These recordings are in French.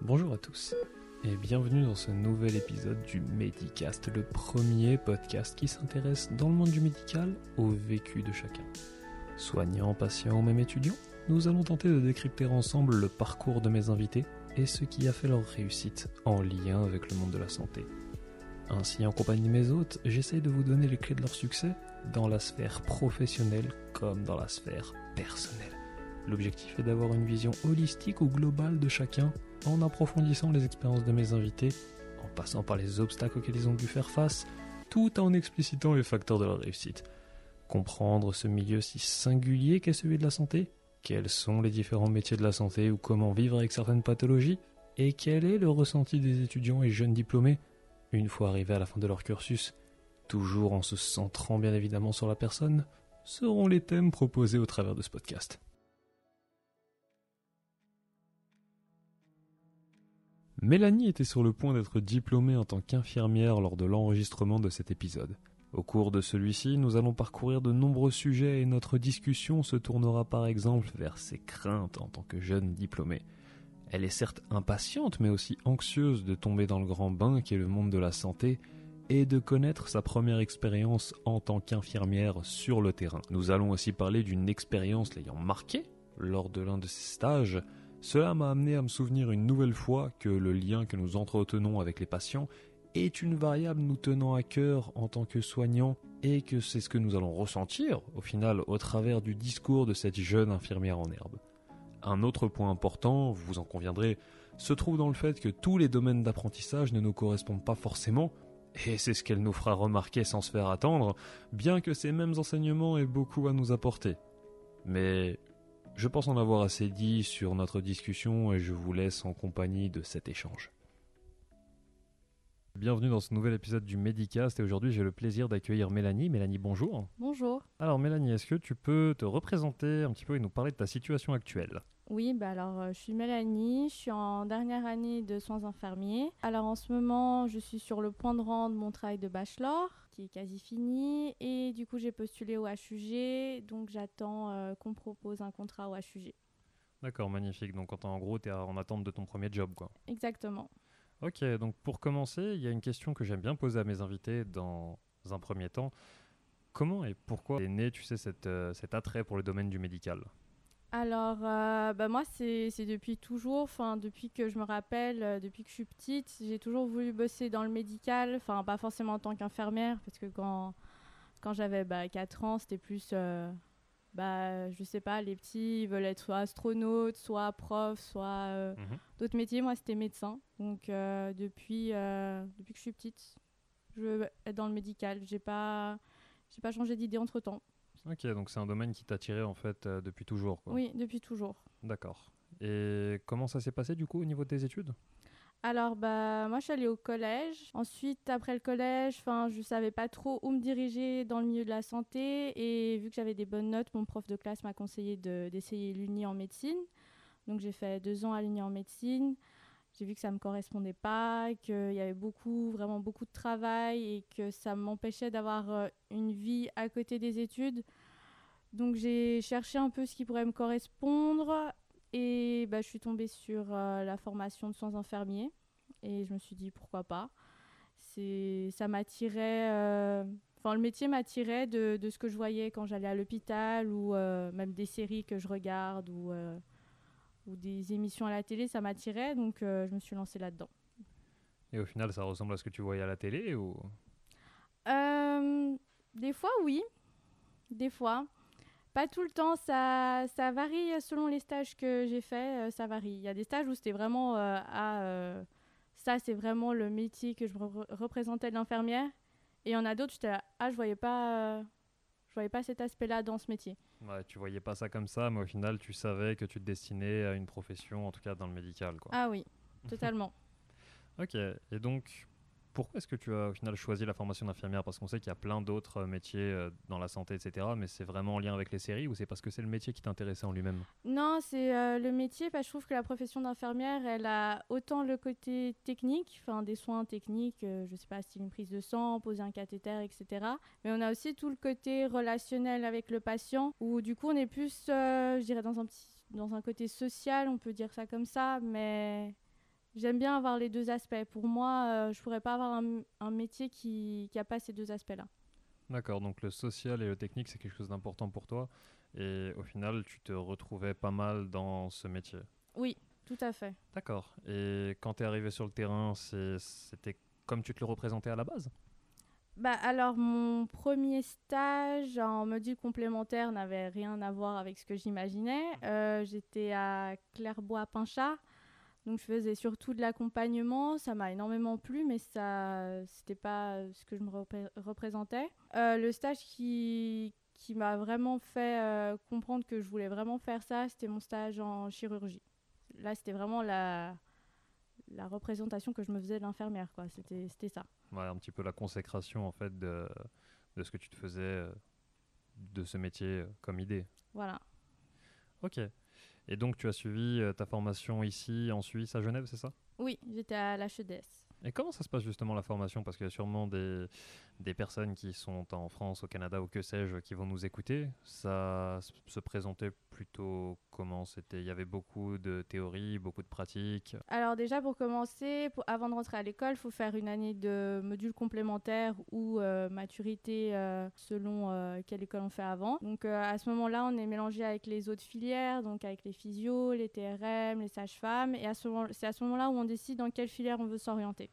Bonjour à tous et bienvenue dans ce nouvel épisode du Medicast, le premier podcast qui s'intéresse dans le monde du médical au vécu de chacun. Soignants, patients ou même étudiants, nous allons tenter de décrypter ensemble le parcours de mes invités et ce qui a fait leur réussite en lien avec le monde de la santé. Ainsi, en compagnie de mes hôtes, j'essaye de vous donner les clés de leur succès dans la sphère professionnelle comme dans la sphère personnelle. L'objectif est d'avoir une vision holistique ou globale de chacun en approfondissant les expériences de mes invités, en passant par les obstacles auxquels ils ont dû faire face, tout en explicitant les facteurs de leur réussite. Comprendre ce milieu si singulier qu'est celui de la santé, quels sont les différents métiers de la santé ou comment vivre avec certaines pathologies, et quel est le ressenti des étudiants et jeunes diplômés une fois arrivés à la fin de leur cursus, toujours en se centrant bien évidemment sur la personne, seront les thèmes proposés au travers de ce podcast. Mélanie était sur le point d'être diplômée en tant qu'infirmière lors de l'enregistrement de cet épisode. Au cours de celui-ci, nous allons parcourir de nombreux sujets et notre discussion se tournera par exemple vers ses craintes en tant que jeune diplômée. Elle est certes impatiente mais aussi anxieuse de tomber dans le grand bain qui est le monde de la santé et de connaître sa première expérience en tant qu'infirmière sur le terrain. Nous allons aussi parler d'une expérience l'ayant marquée lors de l'un de ses stages cela m'a amené à me souvenir une nouvelle fois que le lien que nous entretenons avec les patients est une variable nous tenant à cœur en tant que soignants et que c'est ce que nous allons ressentir au final au travers du discours de cette jeune infirmière en herbe. Un autre point important, vous en conviendrez, se trouve dans le fait que tous les domaines d'apprentissage ne nous correspondent pas forcément, et c'est ce qu'elle nous fera remarquer sans se faire attendre, bien que ces mêmes enseignements aient beaucoup à nous apporter. Mais je pense en avoir assez dit sur notre discussion et je vous laisse en compagnie de cet échange. Bienvenue dans ce nouvel épisode du Medicast et aujourd'hui j'ai le plaisir d'accueillir Mélanie. Mélanie, bonjour. Bonjour. Alors Mélanie, est-ce que tu peux te représenter un petit peu et nous parler de ta situation actuelle? Oui, bah alors euh, je suis Mélanie, je suis en dernière année de soins infirmiers. Alors en ce moment, je suis sur le point de rendre mon travail de bachelor qui est quasi fini et du coup j'ai postulé au HUG, donc j'attends euh, qu'on propose un contrat au HUG. D'accord, magnifique. Donc en gros, tu es en attente de ton premier job quoi. Exactement. Ok, donc pour commencer, il y a une question que j'aime bien poser à mes invités dans un premier temps. Comment et pourquoi est né, tu sais, euh, cet attrait pour le domaine du médical? Alors, euh, bah moi, c'est depuis toujours, enfin, depuis que je me rappelle, euh, depuis que je suis petite, j'ai toujours voulu bosser dans le médical, enfin, pas forcément en tant qu'infirmière, parce que quand, quand j'avais bah, 4 ans, c'était plus, bah, je sais pas, les petits veulent être soit astronautes, soit profs, soit mhm. d'autres métiers. Moi, c'était médecin. Donc, depuis, depuis que je suis petite, je veux être dans le médical. J'ai pas, j'ai pas changé d'idée entre temps. Ok, donc c'est un domaine qui t'a attiré en fait euh, depuis toujours. Quoi. Oui, depuis toujours. D'accord. Et comment ça s'est passé du coup au niveau de tes études? Alors bah moi je suis allée au collège. Ensuite après le collège, enfin je savais pas trop où me diriger dans le milieu de la santé et vu que j'avais des bonnes notes, mon prof de classe m'a conseillé d'essayer l'uni en médecine. Donc j'ai fait deux ans à l'uni en médecine j'ai vu que ça me correspondait pas, qu'il y avait beaucoup, vraiment beaucoup de travail et que ça m'empêchait d'avoir euh, une vie à côté des études. Donc j'ai cherché un peu ce qui pourrait me correspondre et bah, je suis tombée sur euh, la formation de soins infirmiers et je me suis dit pourquoi pas? C'est, ça m'attirait, euh, enfin le métier m'attirait de, de, ce que je voyais quand j'allais à l'hôpital ou même des séries que je regarde ou ou des émissions à la télé, ça m'attirait, donc euh, je me suis lancée là-dedans. Et au final, ça ressemble à ce que tu voyais à la télé ou? Euh, Des fois, oui. Des fois. Pas tout le temps, ça, ça varie selon les stages que j'ai fait, euh, ça varie. Il y a des stages où c'était vraiment à ça, c'est vraiment le métier que je représentais de l'infirmière. Et il y en a d'autres, j'étais là, ah, je voyais pas, je voyais pas cet aspect-là dans ce métier. Ouais, tu voyais pas ça comme ça, mais au final, tu savais que tu te destinais à une profession, en tout cas dans le médical. Quoi. Ah oui, totalement. ok, et donc, Pourquoi est-ce que tu as au final choisi la formation d'infirmière? Parce qu'on sait qu'il y a plein d'autres euh, métiers euh, dans la santé, etc. Mais c'est vraiment en lien avec les séries ou c'est parce que c'est le métier qui t'intéressait en lui-même? Non, c'est euh, le métier. Parce que je trouve que la profession d'infirmière, elle a autant le côté technique, enfin des soins techniques, je sais pas, style une prise de sang, poser un cathéter, etc. Mais on a aussi tout le côté relationnel avec le patient, où du coup on est plus, je dirais, dans un petit, dans un côté social, on peut dire ça comme ça, mais J'aime bien avoir les deux aspects. Pour moi, euh, je pourrais pas avoir un, métier qui n'a pas ces deux aspects-là. D'accord, donc le social et le technique, c'est quelque chose d'important pour toi. Et au final, tu te retrouvais pas mal dans ce métier. Oui, tout à fait. D'accord. Et quand tu es arrivé sur le terrain, c'était comme tu te le représentais à la base? Bah, alors, mon premier stage en module complémentaire n'avait rien à voir avec ce que j'imaginais. Euh, j'étais à Clairbois-Pinchat. Donc je faisais surtout de l'accompagnement, ça m'a énormément plu, mais ça c'était pas ce que je me représentais. Euh, le stage qui, qui m'a vraiment fait euh, comprendre que je voulais vraiment faire ça, c'était mon stage en chirurgie. Là, c'était vraiment la, la représentation que je me faisais de l'infirmière, quoi. C'était, c'était ça. Ouais, un petit peu la consécration, en fait, de, de ce que tu te faisais euh, de ce métier comme idée. Voilà. Ok. Et donc, tu as suivi euh, ta formation ici, en Suisse, à Genève, c'est ça? Oui, j'étais à l'HEDS. Et comment ça se passe justement la formation? Parce qu'il y a sûrement des, des personnes qui sont en France, au Canada ou que sais-je, qui vont nous écouter. Ça se présentait plutôt comment C'était, il y avait beaucoup de théories, beaucoup de pratiques. Alors déjà pour commencer, avant de rentrer à l'école, il faut faire une année de module complémentaire ou euh, maturité euh, selon euh, quelle école on fait avant. Donc à ce moment-là, on est mélangé avec les autres filières, donc avec les physios, les TRM, les sages-femmes, et c'est à ce moment-là où on décide dans quelle filière on veut s'orienter.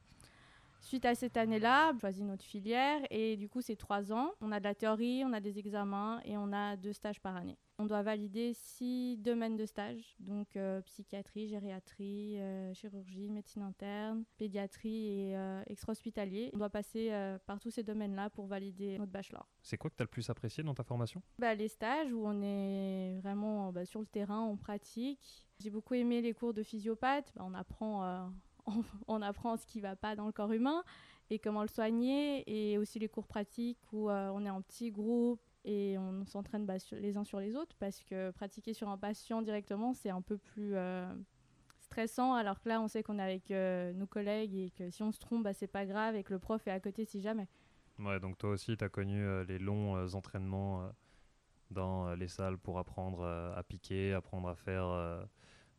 Suite à cette année-là, on choisit notre filière et du coup c'est trois ans. On a de la théorie, on a des examens et on a deux stages par année. On doit valider six domaines de stage, donc euh, psychiatrie, gériatrie, euh, chirurgie, médecine interne, pédiatrie et euh, extra-hospitalier. On doit passer par tous ces domaines-là pour valider notre bachelor. C'est quoi que tu as le plus apprécié dans ta formation? Bah, Les stages où on est vraiment bah, sur le terrain, on pratique. J'ai beaucoup aimé les cours de physiopathe. Bah, on apprend on, apprend ce qui ne va pas dans le corps humain et comment le soigner, et aussi les cours pratiques où euh, on est en petit groupe et on s'entraîne bah, les uns sur les autres, parce que pratiquer sur un patient directement, c'est un peu plus euh, stressant, alors que là, on sait qu'on est avec euh, nos collègues et que si on se trompe, bah, c'est pas grave et que le prof est à côté si jamais. Ouais, donc toi aussi, tu as connu les longs entraînements dans les salles pour apprendre à piquer, apprendre à faire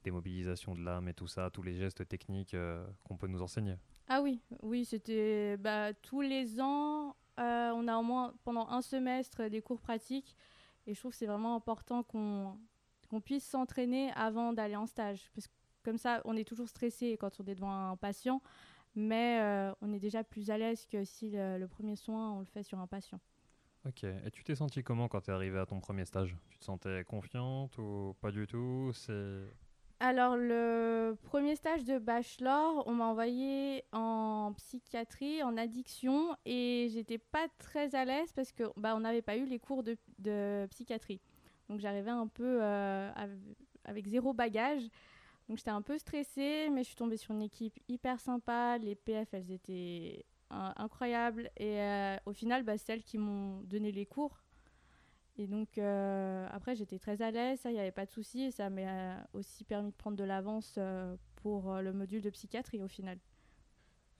des mobilisations de l'âme et tout ça, tous les gestes techniques euh, qu'on peut nous enseigner. Ah oui, oui, c'était bah, tous les ans, euh, on a au moins pendant un semestre des cours pratiques. Et je trouve que c'est vraiment important qu'on puisse s'entraîner avant d'aller en stage. Parce que comme ça on est toujours stressé quand on est devant un patient. Mais euh, on est déjà plus à l'aise que si le, le, premier soin on le fait sur un patient. Ok, et tu t'es senti comment quand tu es arrivé à ton premier stage? Tu te sentais confiante ou pas du tout? Alors, le premier stage de bachelor, on m'a envoyé en psychiatrie, en addiction, et j'étais pas très à l'aise parce que bah, on n'avait pas eu les cours de, psychiatrie. Donc, j'arrivais un peu euh, avec zéro bagage. Donc, j'étais un peu stressée, mais je suis tombée sur une équipe hyper sympa. Les PF, elles étaient incroyables. Et euh, au final, bah, c'est elles qui m'ont donné les cours. Et donc, euh, après, j'étais très à l'aise, ça, il n'y avait pas de souci. Et ça m'a aussi permis de prendre de l'avance euh, pour euh, le module de psychiatrie au final.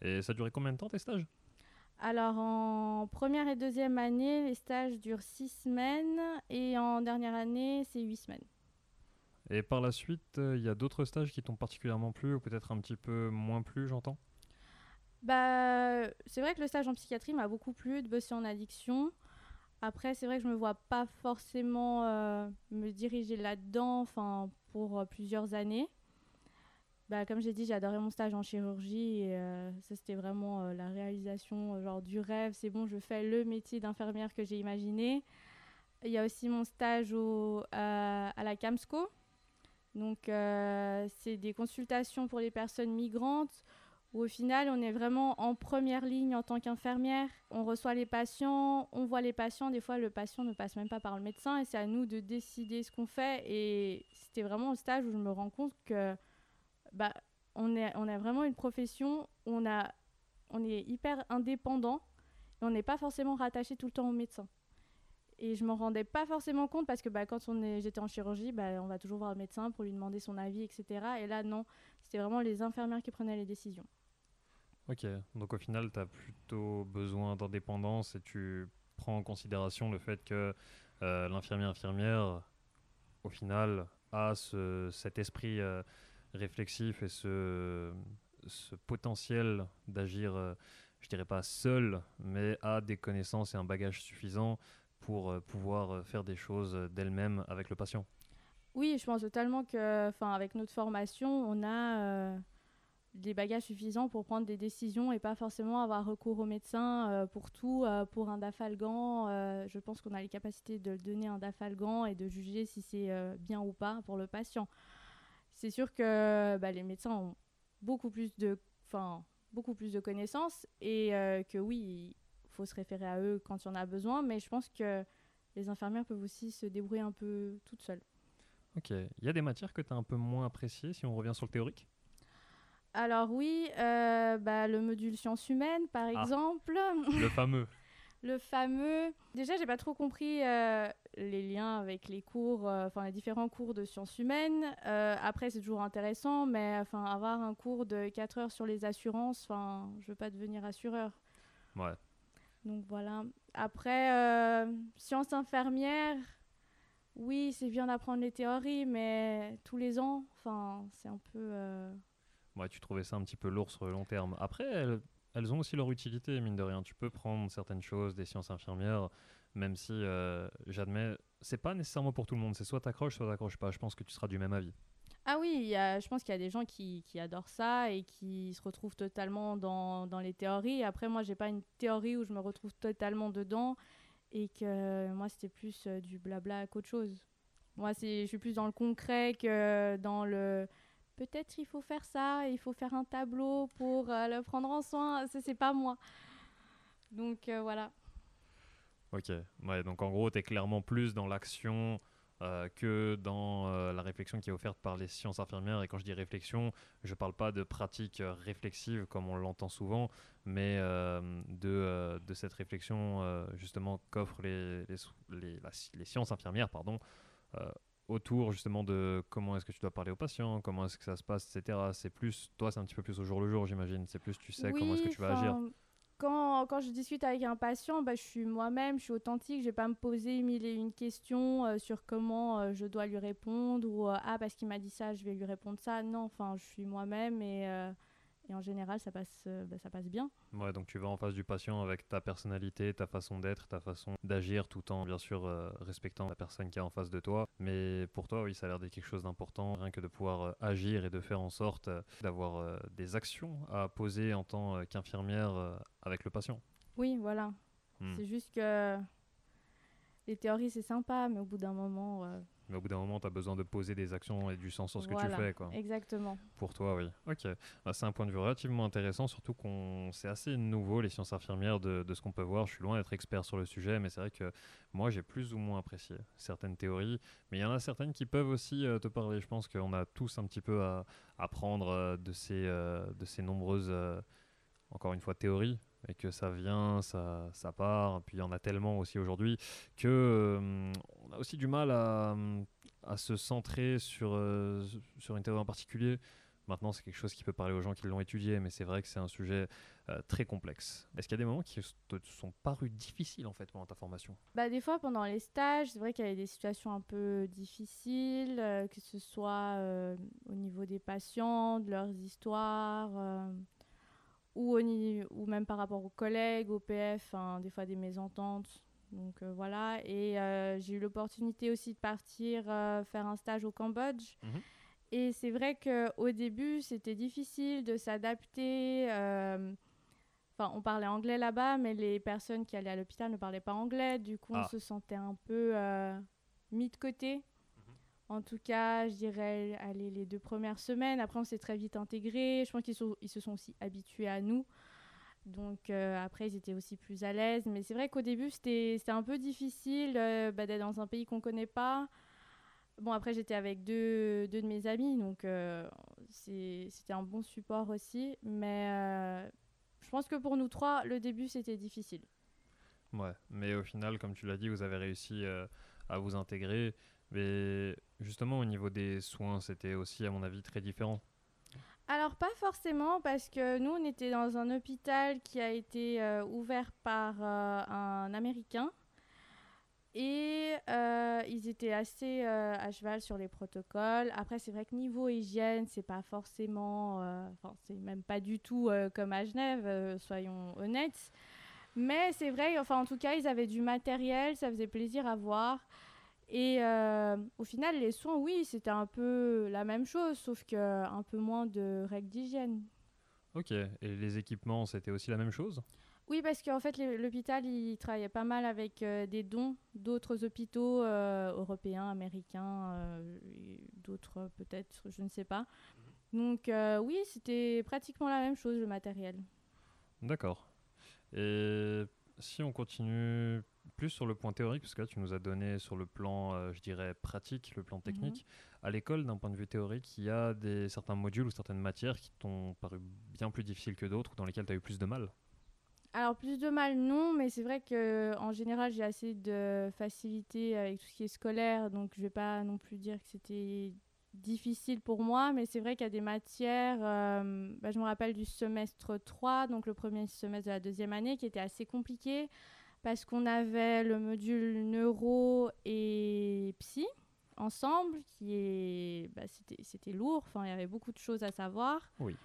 Et ça durait combien de temps tes stages? Alors, en première et deuxième année, les stages durent six semaines. Et en dernière année, c'est huit semaines. Et par la suite, il y a d'autres stages qui t'ont particulièrement plu ou peut-être un petit peu moins plu, j'entends? Bah, C'est vrai que le stage en psychiatrie m'a beaucoup plu, de bosser en addiction. Après, c'est vrai que je me vois pas forcément euh, me diriger là-dedans enfin, pour euh, plusieurs années. Bah, comme j'ai dit, j'ai adoré mon stage en chirurgie et euh, ça, c'était vraiment la réalisation genre, du rêve. C'est bon, je fais le métier d'infirmière que j'ai imaginé. Il y a aussi mon stage au, à la CAMSCO. Donc, c'est des consultations pour les personnes migrantes où au final, on est vraiment en première ligne en tant qu'infirmière. On reçoit les patients, on voit les patients. Des fois, le patient ne passe même pas par le médecin et c'est à nous de décider ce qu'on fait. Et c'était vraiment au stage où je me rends compte que bah, on, a vraiment une profession où on est hyper indépendant et on n'est pas forcément rattaché tout le temps au médecin. Et je m'en rendais pas forcément compte parce que bah, quand j'étais en chirurgie, bah, on va toujours voir le médecin pour lui demander son avis, etc. Et là, non, c'était vraiment les infirmières qui prenaient les décisions. Ok, donc au final, tu as plutôt besoin d'indépendance et tu prends en considération le fait que euh, l'infirmière infirmière, au final, a ce, cet esprit euh, réflexif et ce, ce potentiel d'agir, euh, je dirais pas seul, mais a des connaissances et un bagage suffisant pour euh, pouvoir euh, faire des choses d'elle-même avec le patient. Oui, je pense totalement que, enfin, avec notre formation, on a des bagages suffisants pour prendre des décisions et pas forcément avoir recours au médecin euh, pour tout, euh, pour un dafalgan. euh, je pense qu'on a les capacités de donner un dafalgan et de juger si c'est bien ou pas pour le patient. C'est sûr que bah, les médecins ont beaucoup plus de, beaucoup plus de connaissances et que oui, il faut se référer à eux quand il y en a besoin, mais je pense que les infirmières peuvent aussi se débrouiller un peu toutes seules. Ok, il y a des matières que tu as un peu moins appréciées si on revient sur le théorique? Alors oui, euh, bah, le module sciences humaines, par Ah. exemple. Le fameux. Le fameux. Déjà, j'ai pas trop compris euh, les liens avec les cours, euh, enfin les différents cours de sciences humaines. Après, c'est toujours intéressant, mais enfin avoir un cours de 4 heures sur les assurances, enfin, je veux pas devenir assureur. Ouais. Donc voilà. Après, sciences infirmières, oui, c'est bien d'apprendre les théories, mais tous les ans, enfin, c'est un peu. Ouais, tu trouvais ça un petit peu lourd sur le long terme. Après, elles, elles ont aussi leur utilité, mine de rien. Tu peux prendre certaines choses des sciences infirmières, même si, euh, j'admets, c'est pas nécessairement pour tout le monde. C'est soit t'accroches, soit t'accroches pas. Je pense que tu seras du même avis. Ah oui, y a, je pense qu'il y a des gens qui, qui adorent ça et qui se retrouvent totalement dans, dans les théories. Après, moi, j'ai pas une théorie où je me retrouve totalement dedans et que moi, c'était plus euh, du blabla qu'autre chose. Moi, je suis plus dans le concret que dans le peut-être il faut faire ça, il faut faire un tableau pour euh, le prendre en soin. C'est pas moi. Donc euh, voilà. Ok. Donc en gros, tu es clairement plus dans l'action euh, que dans la réflexion qui est offerte par les sciences infirmières. Et quand je dis réflexion, je parle pas de pratique réflexive comme on l'entend souvent, mais de, cette réflexion justement qu'offrent les, les, sciences infirmières pardon, autour justement de comment est-ce que tu dois parler aux patients, comment est-ce que ça se passe, etc. C'est plus, toi, c'est un petit peu plus au jour le jour, j'imagine. C'est plus, tu sais comment est-ce que tu vas agir. Quand, quand je discute avec un patient, bah, je suis moi-même, je suis authentique, je vais pas me poser mille et une questions euh, sur comment euh, je dois lui répondre ou euh, ah parce qu'il m'a dit ça, je vais lui répondre ça. Non, enfin je suis moi-même et, et en général ça passe, euh, bah, ça passe bien. Ouais, donc tu vas en face du patient avec ta personnalité, ta façon d'être, ta façon d'agir, tout en bien sûr euh, respectant la personne qui est en face de toi. Mais pour toi, oui, ça a l'air d'être quelque chose d'important, rien que de pouvoir euh, agir et de faire en sorte euh, d'avoir des actions à poser en tant qu'infirmière avec le patient. Oui, voilà. Hmm. C'est juste que les théories c'est sympa, mais au bout d'un moment, Mais au bout d'un moment, tu as besoin de poser des actions et du sens sur ce que tu fais. Quoi. Exactement. Pour toi, oui. Ok. Bah, c'est un point de vue relativement intéressant, surtout qu'on c'est assez nouveau les sciences infirmières de, de ce qu'on peut voir. Je suis loin d'être expert sur le sujet, mais c'est vrai que moi j'ai plus ou moins apprécié certaines théories, mais il y en a certaines qui peuvent aussi euh, te parler. Je pense qu'on a tous un petit peu à apprendre euh, de ces euh, de ces nombreuses encore une fois théories et que ça vient, ça, ça part. Puis il y en a tellement aussi aujourd'hui que euh, on a aussi du mal à, se centrer sur, euh, sur une théorie en particulier. Maintenant, c'est quelque chose qui peut parler aux gens qui l'ont étudié, mais c'est vrai que c'est un sujet euh, très complexe. Est-ce qu'il y a des moments qui te sont parus difficiles en fait pendant ta formation? Bah, des fois, pendant les stages, c'est vrai qu'il y avait des situations un peu difficiles, euh, que ce soit au niveau des patients, de leurs histoires, ou, au ou même par rapport aux collègues, au PF, hein, des fois des mésententes. Donc euh, voilà, et euh, j'ai eu l'opportunité aussi de partir euh, faire un stage au Cambodge. Mhm. Et c'est vrai qu'au début, c'était difficile de s'adapter. Enfin, on parlait anglais là-bas, mais les personnes qui allaient à l'hôpital ne parlaient pas anglais. Du coup, Ah. on se sentait un peu mis de côté. En tout cas, je dirais, allez, les deux premières semaines. Après, on s'est très vite intégrés. Je pense qu'ils se sont aussi habitués à nous. Donc, euh, après, ils étaient aussi plus à l'aise. Mais c'est vrai qu'au début, c'était un peu difficile euh, bah, d'être dans un pays qu'on connaît pas. Bon, après, j'étais avec deux, de mes amis, donc euh, c'était un bon support aussi. Mais je pense que pour nous trois, le début c'était difficile. Ouais, mais au final, comme tu l'as dit, vous avez réussi à vous intégrer. Mais justement, au niveau des soins, c'était aussi, à mon avis, très différent. Alors pas forcément parce que nous on était dans un hôpital qui a été euh, ouvert par euh, un Américain et euh, ils étaient assez à cheval sur les protocoles. Après c'est vrai que niveau hygiène c'est pas forcément, enfin c'est même pas du tout comme à Genève, soyons honnêtes. Mais c'est vrai, enfin en tout cas ils avaient du matériel, ça faisait plaisir à voir. Et euh, au final, les soins, oui, c'était un peu la même chose, sauf qu'un peu moins de règles d'hygiène. Ok, et les équipements, c'était aussi la même chose? Oui, parce qu'en fait, l'hôpital, il travaillait pas mal avec euh, des dons d'autres hôpitaux euh, européens, américains, d'autres peut-être, je ne sais pas. Donc oui, c'était pratiquement la même chose, le matériel. D'accord. Et si on continue plus sur le point théorique, parce que là, tu nous as donné sur le plan, euh, je dirais, pratique, le plan technique. Mhm. À l'école, d'un point de vue théorique, il y a des, certains modules ou certaines matières qui t'ont paru bien plus difficiles que d'autres, dans lesquelles tu as eu plus de mal? Alors plus de mal non, mais c'est vrai que en général j'ai assez de facilité avec tout ce qui est scolaire, donc je vais pas non plus dire que c'était difficile pour moi, mais c'est vrai qu'il y a des matières, euh, bah, je me rappelle du semestre 3, donc le premier semestre de la deuxième année, qui était assez compliqué parce qu'on avait le module neuro et psy ensemble, qui est, bah, c'était lourd, enfin il y avait beaucoup de choses à savoir. Oui.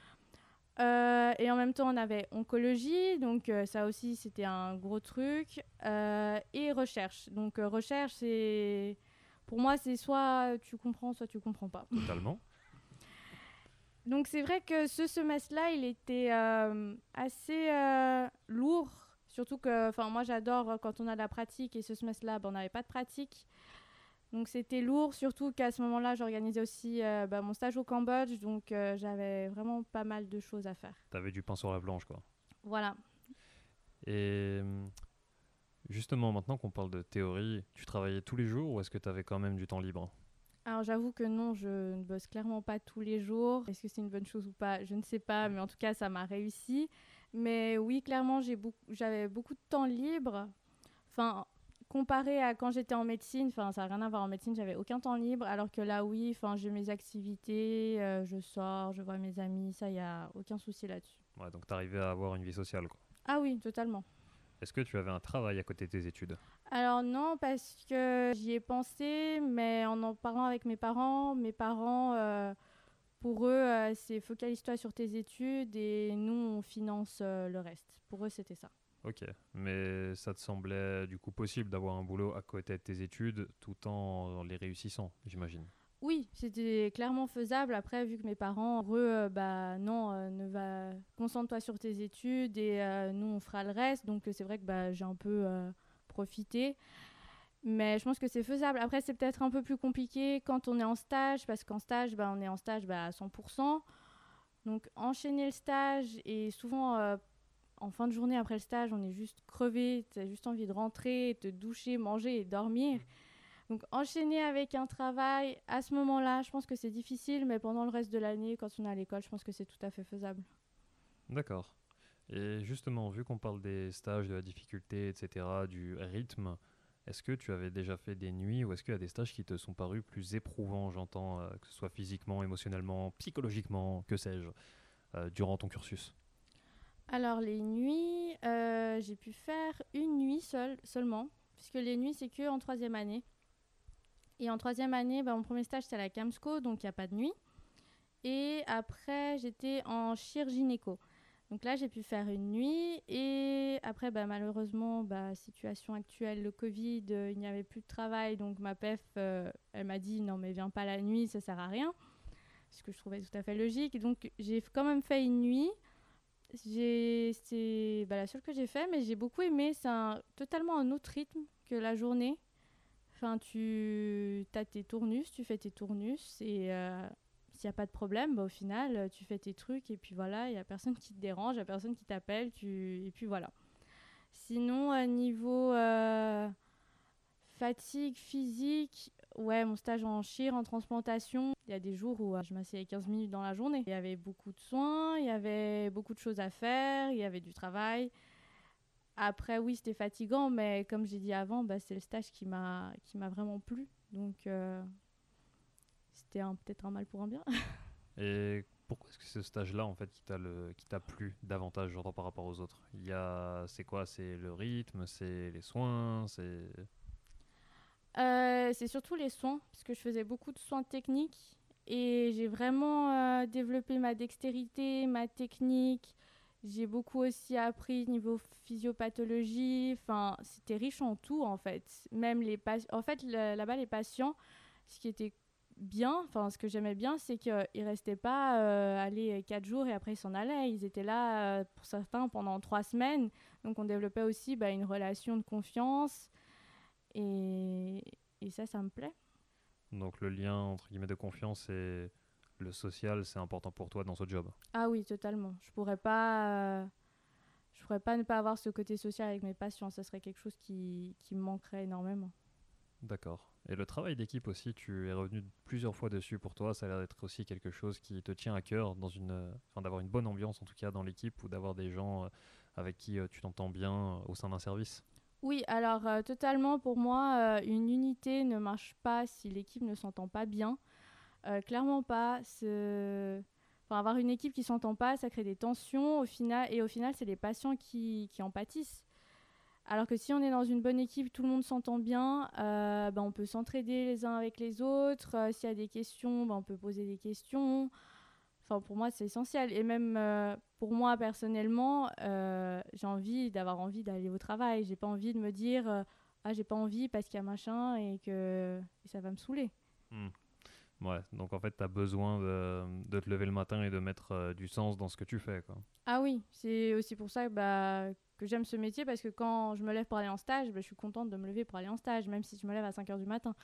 Euh, et en même temps, on avait oncologie, donc euh, ça aussi c'était un gros truc, euh, et recherche. Donc recherche, c'est pour moi c'est soit tu comprends, soit tu comprends pas. Totalement. donc c'est vrai que ce semestre-là, il était assez lourd Surtout que, enfin, moi j'adore euh, quand on a de la pratique et ce semestre-là, ben, on n'avait pas de pratique. Donc c'était lourd, surtout qu'à ce moment-là, j'organisais aussi euh, ben, mon stage au Cambodge, donc euh, j'avais vraiment pas mal de choses à faire. T'avais du pain sur la blanche, quoi. Voilà. Et justement, maintenant qu'on parle de théorie, tu travaillais tous les jours ou est-ce que tu avais quand même du temps libre? Alors j'avoue que non, je ne bosse clairement pas tous les jours. Est-ce que c'est une bonne chose ou pas? Je ne sais pas, mais en tout cas ça m'a réussi. Mais oui, clairement, j'avais beaucoup, de temps libre. Enfin, comparé à quand j'étais en médecine, enfin, ça n'a rien à voir en médecine, j'avais aucun temps libre. Alors que là, oui, enfin, j'ai mes activités, euh, je sors, je vois mes amis, ça, il n'y a aucun souci là-dessus. Ouais, donc tu arrivais à avoir une vie sociale, quoi. Ah oui, totalement. Est-ce que tu avais un travail à côté de tes études? Alors non, parce que j'y ai pensé, mais en en parlant avec mes parents, mes parents... Euh, pour eux, euh, c'est focalise-toi sur tes études et nous, on finance euh, le reste. Pour eux, c'était ça. Ok, mais ça te semblait du coup possible d'avoir un boulot à côté de tes études tout en les réussissant, j'imagine? Oui, c'était clairement faisable. Après, vu que mes parents, eux, euh, bah non, ne va concentre-toi sur tes études et nous, on fera le reste. Donc c'est vrai que bah, j'ai un peu profité. Mais je pense que c'est faisable. Après, c'est peut-être un peu plus compliqué quand on est en stage, parce qu'en stage, bah, on est en stage bah, à 100%. Donc, enchaîner le stage, et souvent, euh, en fin de journée après le stage, on est juste crevé, tu as juste envie de rentrer, te doucher, manger et dormir. Donc, enchaîner avec un travail, à ce moment-là, je pense que c'est difficile, mais pendant le reste de l'année, quand on est à l'école, je pense que c'est tout à fait faisable. D'accord. Et justement, vu qu'on parle des stages, de la difficulté, etc., du rythme, est-ce que tu avais déjà fait des nuits ou est-ce qu'il y a des stages qui te sont parus plus éprouvants, j'entends, euh, que ce soit physiquement, émotionnellement, psychologiquement, que sais-je, euh, durant ton cursus? Alors les nuits, euh, j'ai pu faire une nuit seule, seulement, puisque les nuits c'est que en troisième année. Et en troisième année, bah, mon premier stage c'était à la Camsco, donc il n'y a pas de nuit. Et après j'étais en chirurgie-néco. Donc là, j'ai pu faire une nuit et après, bah, malheureusement, bah, situation actuelle, le Covid, euh, il n'y avait plus de travail. Donc ma PEF, euh, elle m'a dit non mais viens pas la nuit, ça sert à rien. Ce que je trouvais tout à fait logique. Donc j'ai quand même fait une nuit. C'est bah, la seule que j'ai fait, mais j'ai beaucoup aimé. C'est totalement un autre rythme que la journée. Enfin, tu as tes tournus, tu fais tes tournus et euh, s'il n'y a pas de problème, bah, au final, euh, tu fais tes trucs et puis voilà, il n'y a personne qui te dérange, il n'y a personne qui t'appelle, tu... et puis voilà. Sinon, à niveau euh, fatigue physique, Ouais, mon stage en chir, en transplantation. Il y a des jours où euh, je m'asseyais 15 minutes dans la journée. Il y avait beaucoup de soins, il y avait beaucoup de choses à faire, il y avait du travail. Après, oui, c'était fatigant, mais comme j'ai dit avant, bah, c'est le stage qui m'a vraiment plu. Donc, euh, c'était peut-être un mal pour un bien. Et pourquoi est-ce que c'est ce stage-là en fait qui t'a le qui t'a plu davantage j'entends par rapport aux autres? Il y a c'est quoi? C'est le rythme, c'est les soins, c'est euh, c'est surtout les soins, parce que je faisais beaucoup de soins techniques et j'ai vraiment euh, développé ma dextérité, ma technique. J'ai beaucoup aussi appris niveau physiopathologie. Enfin, c'était riche en tout en fait. Même les en fait là-bas les patients, ce qui était bien, enfin ce que j'aimais bien, c'est qu'ils restaient pas euh, aller quatre jours et après ils s'en allaient. Ils étaient là pour certains pendant trois semaines. Donc on développait aussi bah, une relation de confiance et, et ça, ça me plaît. Donc le lien entre guillemets de confiance et le social, c'est important pour toi dans ce job? Ah oui, totalement. Je pourrais pas, euh, je pourrais pas ne pas avoir ce côté social avec mes patients. Ça serait quelque chose qui, qui me manquerait énormément. D'accord. Et le travail d'équipe aussi, tu es revenu plusieurs fois dessus pour toi. Ça a l'air d'être aussi quelque chose qui te tient à cœur, enfin, d'avoir une bonne ambiance en tout cas dans l'équipe ou d'avoir des gens euh, avec qui euh, tu t'entends bien au sein d'un service. Oui, alors euh, totalement pour moi, euh, une unité ne marche pas si l'équipe ne s'entend pas bien. Euh, clairement pas. Enfin, avoir une équipe qui s'entend pas, ça crée des tensions au final, et au final, c'est les patients qui, qui, en pâtissent. Alors que si on est dans une bonne équipe, tout le monde s'entend bien, ben, on peut s'entraider les uns avec les autres. S'il y a des questions, ben, on peut poser des questions pour moi, c'est essentiel. Et même euh, pour moi, personnellement, euh, j'ai envie d'avoir envie d'aller au travail. J'ai pas envie de me dire, euh, ah, j'ai pas envie parce qu'il y a machin et que ça va me saouler. Hmm. Ouais, donc en fait, tu as besoin de, de, te lever le matin et de mettre du sens dans ce que tu fais. Quoi. Ah oui, c'est aussi pour ça bah, que j'aime ce métier parce que quand je me lève pour aller en stage, bah, je suis contente de me lever pour aller en stage, même si je me lève à 5 h du matin.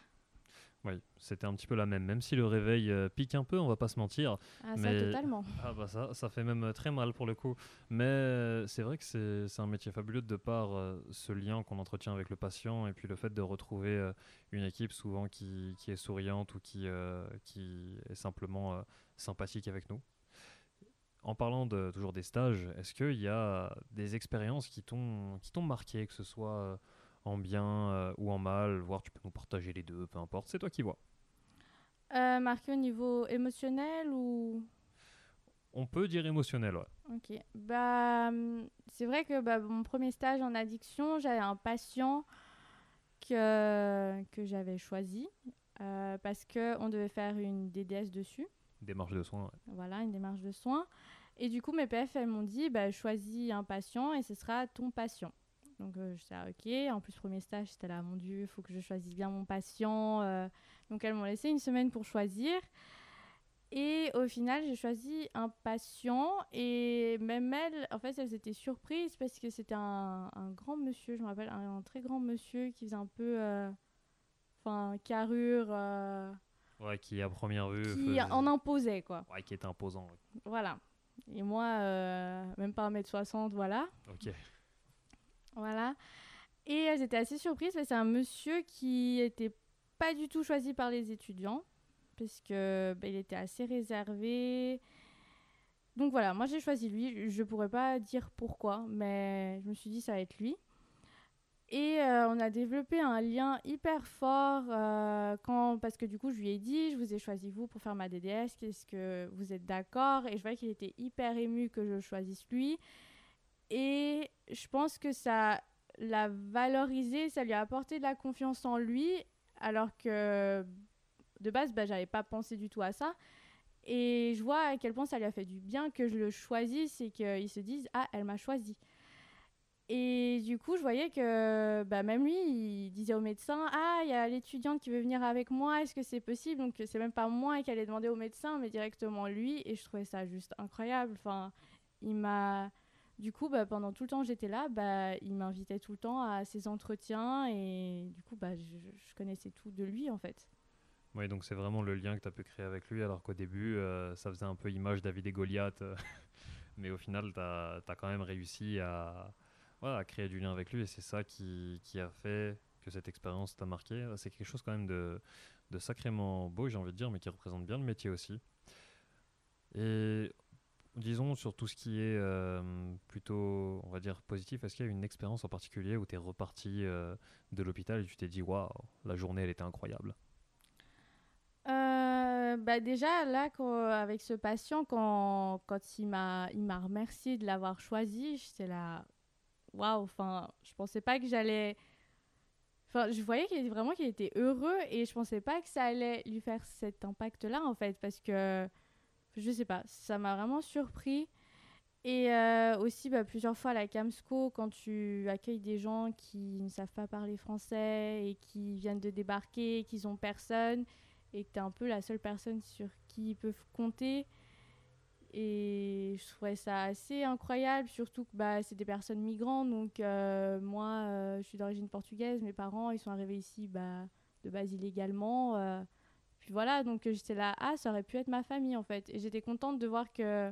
Oui, c'était un petit peu la même. Même si le réveil euh, pique un peu, on va pas se mentir. Ah, mais... ça, totalement. Ah, bah ça, ça fait même très mal pour le coup. Mais euh, c'est vrai que c'est un métier fabuleux de par euh, ce lien qu'on entretient avec le patient et puis le fait de retrouver une équipe souvent qui, qui, est souriante ou qui, qui est simplement sympathique avec nous. En parlant de, toujours des stages, est-ce qu'il y a des expériences qui t'ont marqué, que ce soit en bien euh, ou en mal, voire tu peux nous partager les deux, peu importe, c'est toi qui vois. Euh, marqué au niveau émotionnel ou? On peut dire émotionnel, ouais. Ok. Bah, c'est vrai que bah, mon premier stage en addiction, j'avais un patient que, que j'avais choisi euh, parce qu'on devait faire une DDS dessus. Démarche de soins. Voilà, une démarche de soins. Et du coup, mes PF, elles m'ont dit, bah, choisis un patient et ce sera ton patient. Donc euh, je disais ok. En plus premier stage c'était là mon dieu, il faut que je choisisse bien mon patient. Euh. donc elles m'ont laissé une semaine pour choisir. Et au final j'ai choisi un patient et même elles, en fait elles étaient surprises parce que c'était un, grand monsieur, je me rappelle, un, très grand monsieur qui faisait un peu, euh, enfin carrure. Ouais, qui à première vue. Qui en imposait quoi. Ouais, qui était imposant. Voilà. Et moi, même pas 1m60, voilà. Ok. Voilà. Et elles étaient assez surprises parce que c'est un monsieur qui était pas du tout choisi par les étudiants parce que bah, il était assez réservé. Donc voilà, moi j'ai choisi lui. Je pourrais pas dire pourquoi, mais je me suis dit ça va être lui. Et euh, on a développé un lien hyper fort euh, quand, parce que du coup je lui ai dit, je vous ai choisi vous pour faire ma DDS, qu'est-ce que vous êtes d'accord? Et je voyais qu'il était hyper ému que je choisisse lui. Et je pense que ça l'a valorisé, ça lui a apporté de la confiance en lui, alors que de base, bah, j'avais pas pensé du tout à ça. Et je vois à quel point ça lui a fait du bien que je le choisisse et qu'il se dise Ah, elle m'a choisi. Et du coup, je voyais que bah, même lui, il disait au médecin Ah, il y a l'étudiante qui veut venir avec moi, est-ce que c'est possible? Donc, c'est même pas moi qui allait demander au médecin, mais directement lui. Et je trouvais ça juste incroyable. Enfin, il m'a du coup, bah, pendant tout le temps que j'étais là, bah, il m'invitait tout le temps à ses entretiens et du coup, bah, je, connaissais tout de lui en fait. Oui, donc c'est vraiment le lien que tu as pu créer avec lui, alors qu'au début, euh, ça faisait un peu image David et Goliath, euh, mais au final, tu as, quand même réussi à, à, créer du lien avec lui et c'est ça qui, qui, a fait que cette expérience t'a marqué. C'est quelque chose quand même de, de sacrément beau, j'ai envie de dire, mais qui représente bien le métier aussi. Et disons sur tout ce qui est euh, plutôt, on va dire, positif, est-ce qu'il y a une expérience en particulier où tu es reparti euh, de l'hôpital et tu t'es dit, waouh, la journée, elle était incroyable? Euh, bah déjà là avec ce patient quand, quand il m'a il m'a remercié de l'avoir choisi j'étais là waouh enfin je pensais pas que j'allais enfin je voyais qu'il vraiment qu'il était heureux et je pensais pas que ça allait lui faire cet impact là en fait parce que je sais pas, ça m'a vraiment surpris. Et euh, aussi, bah, plusieurs fois à la Camsco, quand tu accueilles des gens qui ne savent pas parler français et qui viennent de débarquer, qui n'ont personne, et que tu es un peu la seule personne sur qui ils peuvent compter. Et je trouvais ça assez incroyable, surtout que bah, c'est des personnes migrantes. Donc, euh, moi, euh, je suis d'origine portugaise, mes parents, ils sont arrivés ici bah, de base illégalement voilà, donc euh, j'étais là, ah, ça aurait pu être ma famille en fait. Et j'étais contente de voir que,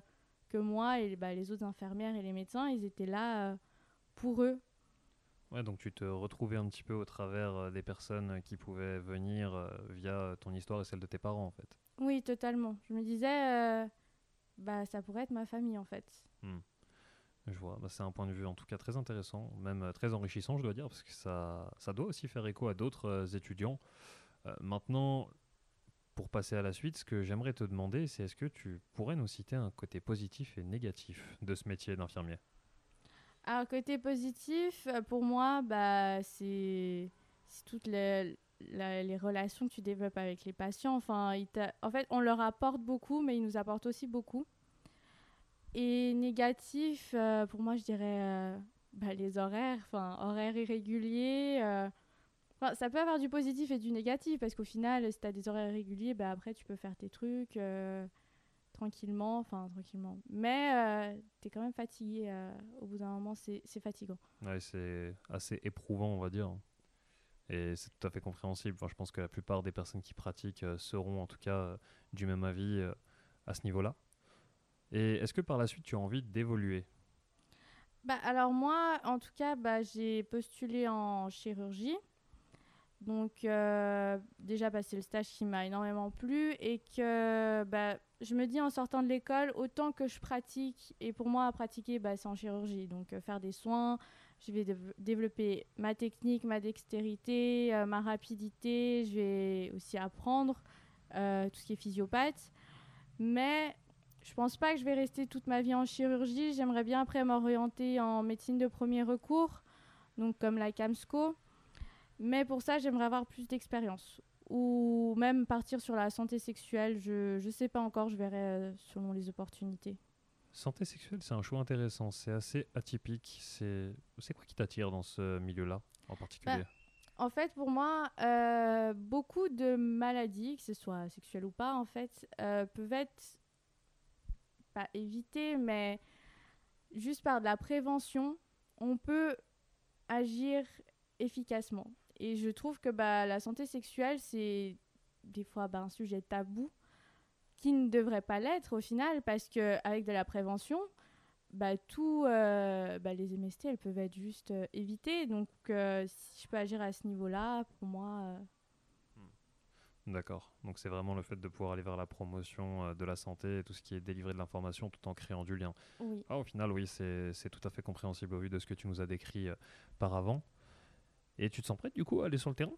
que moi et bah, les autres infirmières et les médecins, ils étaient là euh, pour eux. Ouais, donc tu te retrouvais un petit peu au travers euh, des personnes qui pouvaient venir via ton histoire et celle de tes parents en fait. Oui, totalement. Je me disais, bah ça pourrait être ma famille en fait. Hmm. Je vois, bah, c'est un point de vue en tout cas très intéressant, même très enrichissant je dois dire, parce que ça, ça doit aussi faire écho à d'autres étudiants. maintenant, pour passer à la suite, ce que j'aimerais te demander, c'est est-ce que tu pourrais nous citer un côté positif et négatif de ce métier d'infirmier? Un côté positif, euh, pour moi, bah, c'est toutes les, les, relations que tu développes avec les patients. Enfin, en fait, on leur apporte beaucoup, mais ils nous apportent aussi beaucoup. Et négatif, euh, pour moi, je dirais euh, bah, les horaires, enfin, horaires irréguliers ça peut avoir du positif et du négatif, parce qu'au final, si tu as des horaires réguliers, bah, après, tu peux faire tes trucs euh, tranquillement, enfin, tranquillement. Mais euh, tu es quand même fatigué. Euh, au bout d'un moment, c'est fatigant. Ouais, c'est assez éprouvant, on va dire. Et c'est tout à fait compréhensible. Je pense que la plupart des personnes qui pratiquent seront en tout cas du même avis à ce niveau-là. Et est-ce que par la suite, tu as envie d'évoluer? Bah, Alors moi, en tout cas, bah, j'ai postulé en chirurgie. Donc euh, déjà bah, c'est le stage qui m'a énormément plu et que bah, je me dis en sortant de l'école, autant que je pratique, et pour moi pratiquer bah, c'est en chirurgie, donc euh, faire des soins, je vais développer ma technique, ma dextérité, euh, ma rapidité, je vais aussi apprendre tout ce qui est physiopathe, mais je pense pas que je vais rester toute ma vie en chirurgie, j'aimerais bien après m'orienter en médecine de premier recours, donc comme la CAMSCO. Mais pour ça, j'aimerais avoir plus d'expérience. Ou même partir sur la santé sexuelle. Je ne sais pas encore, je verrai euh, selon les opportunités. Santé sexuelle, c'est un choix intéressant. C'est assez atypique. C'est quoi qui t'attire dans ce milieu-là en particulier? Bah, En fait, pour moi, euh, beaucoup de maladies, que ce soit sexuelles ou pas, en fait, euh, peuvent être évitées, mais juste par de la prévention, on peut agir efficacement. Et je trouve que bah, la santé sexuelle, c'est des fois bah, un sujet tabou qui ne devrait pas l'être au final, parce qu'avec de la prévention, bah, tout, euh, bah, les MST, elles peuvent être juste euh, évitées. Donc, euh, si je peux agir à ce niveau-là, pour moi. Hmm. D'accord. Donc, c'est vraiment le fait de pouvoir aller vers la promotion de la santé et tout ce qui est délivré de l'information tout en créant du lien. Oui. Ah, au final, oui, c'est tout à fait compréhensible au vu de ce que tu nous as décrit par avant. Et tu te sens prête du coup à aller sur le terrain?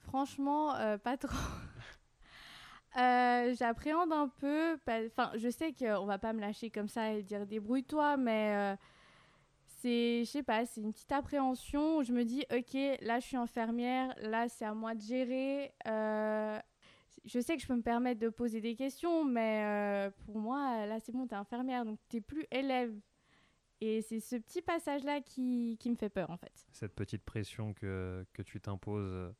Franchement, euh, pas trop. Euh, j'appréhende un peu. Enfin, je sais qu'on va pas me lâcher comme ça et dire débrouille-toi, mais euh, c'est, je sais pas, c'est une petite appréhension où je me dis, ok, là je suis infirmière, là c'est à moi de gérer. je sais que je peux me permettre de poser des questions, mais pour moi, là c'est bon, t'es infirmière, donc t'es plus élève. Et c'est ce petit passage-là qui, qui, me fait peur, en fait. Cette petite pression que, que tu t'imposes, euh,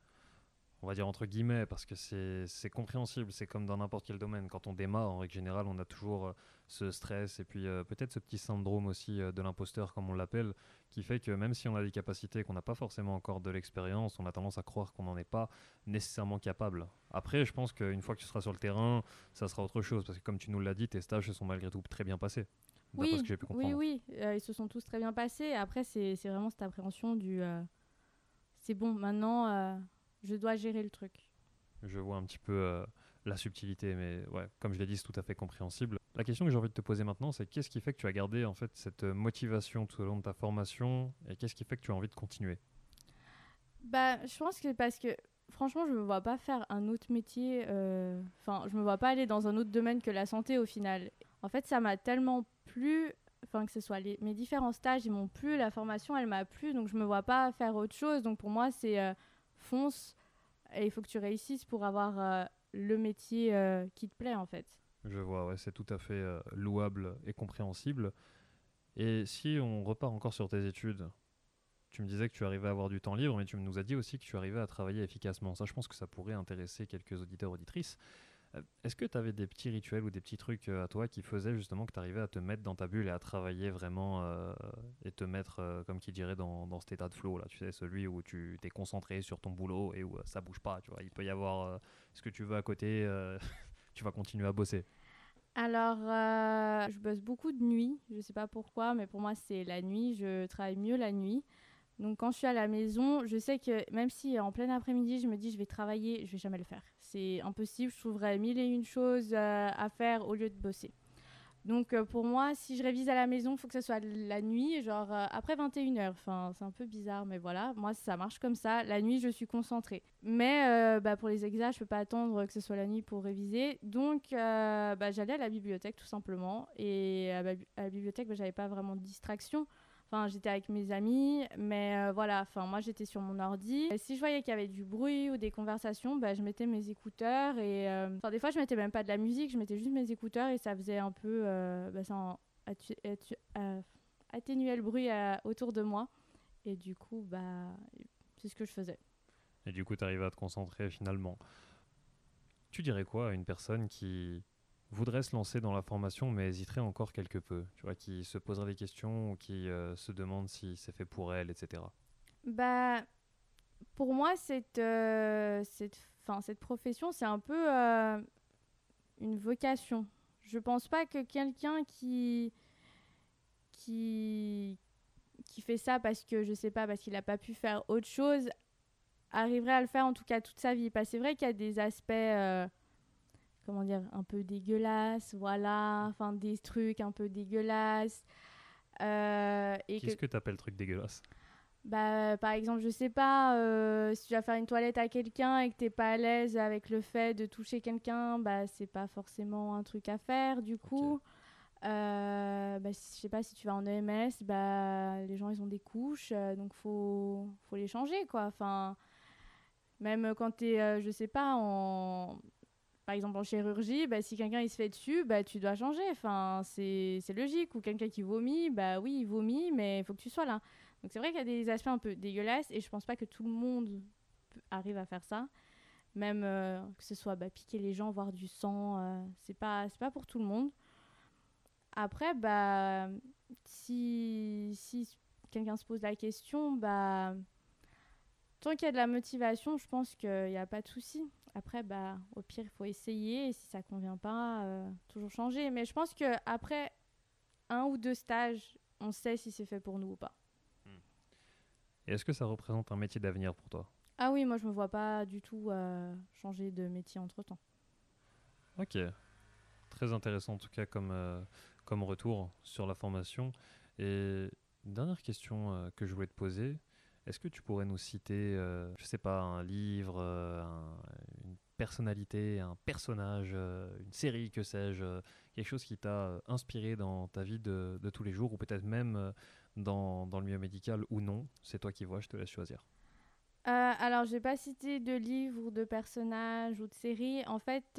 on va dire entre guillemets, parce que c'est compréhensible, c'est comme dans n'importe quel domaine. Quand on démarre, en règle générale, on a toujours euh, ce stress et puis euh, peut-être ce petit syndrome aussi de l'imposteur, comme on l'appelle, qui fait que même si on a des capacités, qu'on n'a pas forcément encore de l'expérience, on a tendance à croire qu'on n'en est pas nécessairement capable. Après, je pense qu'une fois que tu seras sur le terrain, ça sera autre chose, parce que comme tu nous l'as dit, tes stages se sont malgré tout très bien passés. Oui, oui, oui, euh, ils se sont tous très bien passés. Après, c'est vraiment cette appréhension du euh, c'est bon, maintenant, euh, je dois gérer le truc. Je vois un petit peu euh, la subtilité, mais ouais, comme je l'ai dit, c'est tout à fait compréhensible. La question que j'ai envie de te poser maintenant, c'est qu'est-ce qui fait que tu as gardé en fait cette motivation tout au long de ta formation et qu'est-ce qui fait que tu as envie de continuer? Bah, je pense que parce que franchement, je me vois pas faire un autre métier. euh, Enfin, je me vois pas aller dans un autre domaine que la santé au final. En fait, ça m'a tellement plu. Enfin, que ce soit les, mes différents stages, ils m'ont plu. La formation, elle m'a plu. Donc, je me vois pas faire autre chose. Donc, pour moi, c'est euh, fonce. Et il faut que tu réussisses pour avoir euh, le métier euh, qui te plaît, en fait. Je vois, ouais, c'est tout à fait euh, louable et compréhensible. Et si on repart encore sur tes études, tu me disais que tu arrivais à avoir du temps libre, mais tu nous as dit aussi que tu arrivais à travailler efficacement. Ça, je pense que ça pourrait intéresser quelques auditeurs, auditrices. Euh, Est-ce que tu avais des petits rituels ou des petits trucs euh, à toi qui faisaient justement que tu arrivais à te mettre dans ta bulle et à travailler vraiment euh, et te mettre, comme qui dirait, dans, dans cet état de flow là, tu sais, celui où tu t'es concentré sur ton boulot et où euh, ça bouge pas, tu vois? Il peut y avoir ce que tu veux à côté, tu vas continuer à bosser. Alors, je bosse beaucoup de nuit. Je sais pas pourquoi, mais pour moi, c'est la nuit. Je travaille mieux la nuit. Donc, quand je suis à la maison, je sais que même si en plein après-midi, je me dis je vais travailler, je vais jamais le faire. C'est impossible. Je trouverais mille et une choses euh, à faire au lieu de bosser. Donc, euh, pour moi, si je révise à la maison, il faut que ce soit la nuit, genre euh, après 21h. Enfin, c'est un peu bizarre, mais voilà. Moi, ça marche comme ça. La nuit, je suis concentrée. Mais bah, pour les examens, je peux pas attendre que ce soit la nuit pour réviser. Donc, bah, j'allais à la bibliothèque tout simplement. Et à la bibliothèque, bah, j'avais pas vraiment de distraction. J'étais avec mes amis, mais euh, voilà. Enfin, moi, j'étais sur mon ordi. Et si je voyais qu'il y avait du bruit ou des conversations, bah, je mettais mes écouteurs et, euh, enfin, des fois, je mettais même pas de la musique, je mettais juste mes écouteurs et ça faisait un peu, euh, bah, ça euh, le bruit autour de moi. Et du coup, bah, c'est ce que je faisais. Et du coup, tu arrives à te concentrer finalement. Tu dirais quoi à une personne qui voudrait se lancer dans la formation mais hésiterait encore quelque peu Tu vois, qui se poserait des questions ou qui euh, se demande si c'est fait pour elle, etc. Bah, pour moi, cette, euh, cette, fin, cette profession, c'est un peu euh, une vocation. Je pense pas que quelqu'un qui, qui, qui fait ça parce que, je sais pas, parce qu'il n'a pas pu faire autre chose, arriverait à le faire en tout cas toute sa vie. C'est vrai qu'il y a des aspects, comment dire, un peu dégueulasses, voilà, enfin des trucs un peu dégueulasses. euh, et que Qu'est-ce que tu appelles truc dégueulasse? Bah, par exemple, je sais pas, euh, si tu vas faire une toilette à quelqu'un et que t'es pas à l'aise avec le fait de toucher quelqu'un, bah, c'est pas forcément un truc à faire. Du coup, euh, bah, je sais pas, si tu vas en EMS, bah, les gens ils ont des couches, euh, donc faut, faut les changer quoi. Enfin, même quand t'es, euh, je sais pas, en. Par exemple, en chirurgie, bah, si quelqu'un il se fait dessus, bah, tu dois changer. Enfin, c'est logique. Ou quelqu'un qui vomit, bah oui, il vomit, mais il faut que tu sois là. Donc c'est vrai qu'il y a des aspects un peu dégueulasses et je pense pas que tout le monde arrive à faire ça. Même euh, que ce soit piquer les gens, voir du sang, euh, c'est pas pour tout le monde. Après si quelqu'un se pose la question, tant qu'il y a de la motivation, je pense qu'il n'y a pas de souci. Après bah au pire il faut essayer et si ça convient pas, euh, toujours changer. Mais je pense que après un ou deux stages, on sait si c'est fait pour nous ou pas. Et est-ce que ça représente un métier d'avenir pour toi? Ah oui, moi je me vois pas du tout euh, changer de métier entre temps. Ok. Très intéressant en tout cas comme, euh, comme retour sur la formation. Et dernière question que je voulais te poser, est-ce que tu pourrais nous citer, euh, je sais pas, un livre, euh, un- une personnalité, un personnage, euh, une série, que sais-je, euh, quelque chose qui t'a inspiré dans ta vie de, tous les jours ou peut-être même dans, le milieu médical ou non C'est toi qui vois, je te laisse choisir. Alors, j'ai pas cité de livres ou de personnages ou de séries. En fait,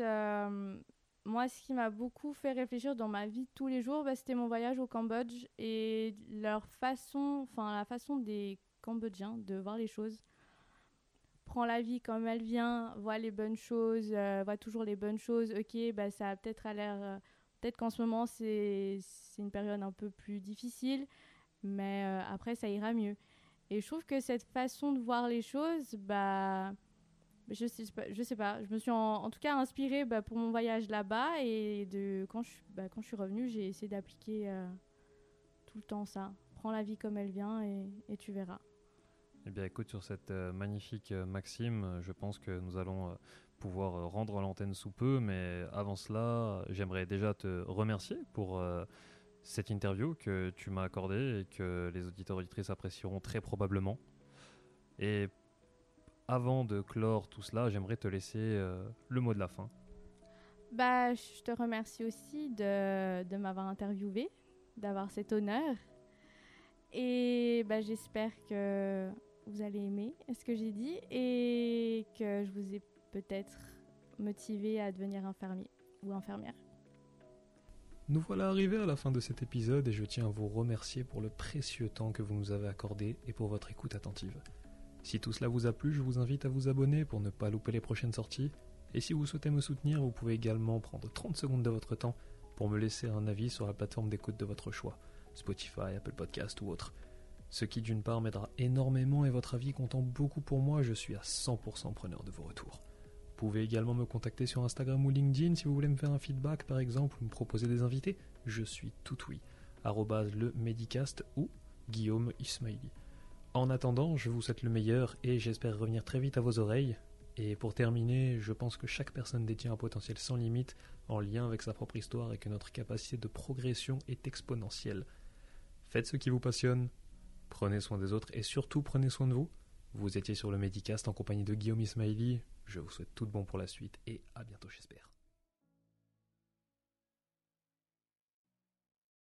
moi, ce qui m'a beaucoup fait réfléchir dans ma vie tous les jours, bah, c'était mon voyage au Cambodge et leur façon, enfin la façon des Cambodgiens de voir les choses. Prends la vie comme elle vient, vois les bonnes choses, euh, vois toujours les bonnes choses. Ok, bah, ça a peut-être à l'air, euh, peut-être qu'en ce moment c'est une période un peu plus difficile, mais euh, après ça ira mieux. Et je trouve que cette façon de voir les choses, bah, je sais pas, je sais pas, je me suis en, tout cas inspirée bah, pour mon voyage là-bas et de quand je, bah, quand je suis revenue, j'ai essayé d'appliquer tout le temps ça. Prends la vie comme elle vient et tu verras. Eh bien, écoute, sur cette euh, magnifique euh, maxime, euh, je pense que nous allons pouvoir rendre l'antenne sous peu, mais avant cela, j'aimerais déjà te remercier pour cette interview que tu m'as accordée et que les auditeurs auditrices apprécieront très probablement. Et avant de clore tout cela, j'aimerais te laisser le mot de la fin. Bah, je te remercie aussi de, de m'avoir interviewé, d'avoir cet honneur. Et bah, j'espère que vous allez aimer ce que j'ai dit et que je vous ai peut-être motivé à devenir infirmier ou infirmière. Nous voilà arrivés à la fin de cet épisode et je tiens à vous remercier pour le précieux temps que vous nous avez accordé et pour votre écoute attentive. Si tout cela vous a plu, je vous invite à vous abonner pour ne pas louper les prochaines sorties. Et si vous souhaitez me soutenir, vous pouvez également prendre 30 secondes de votre temps pour me laisser un avis sur la plateforme d'écoute de votre choix, Spotify, Apple Podcast ou autre. Ce qui d'une part m'aidera énormément et votre avis comptant beaucoup pour moi, je suis à 100% preneur de vos retours. Vous pouvez également me contacter sur Instagram ou LinkedIn si vous voulez me faire un feedback par exemple ou me proposer des invités. Je suis tout oui. le Medicast ou Guillaume Ismaili. En attendant, je vous souhaite le meilleur et j'espère revenir très vite à vos oreilles. Et pour terminer, je pense que chaque personne détient un potentiel sans limite en lien avec sa propre histoire et que notre capacité de progression est exponentielle. Faites ce qui vous passionne, prenez soin des autres et surtout prenez soin de vous. Vous étiez sur le Medicast en compagnie de Guillaume Ismaili. Je vous souhaite tout de bon pour la suite et à bientôt j'espère.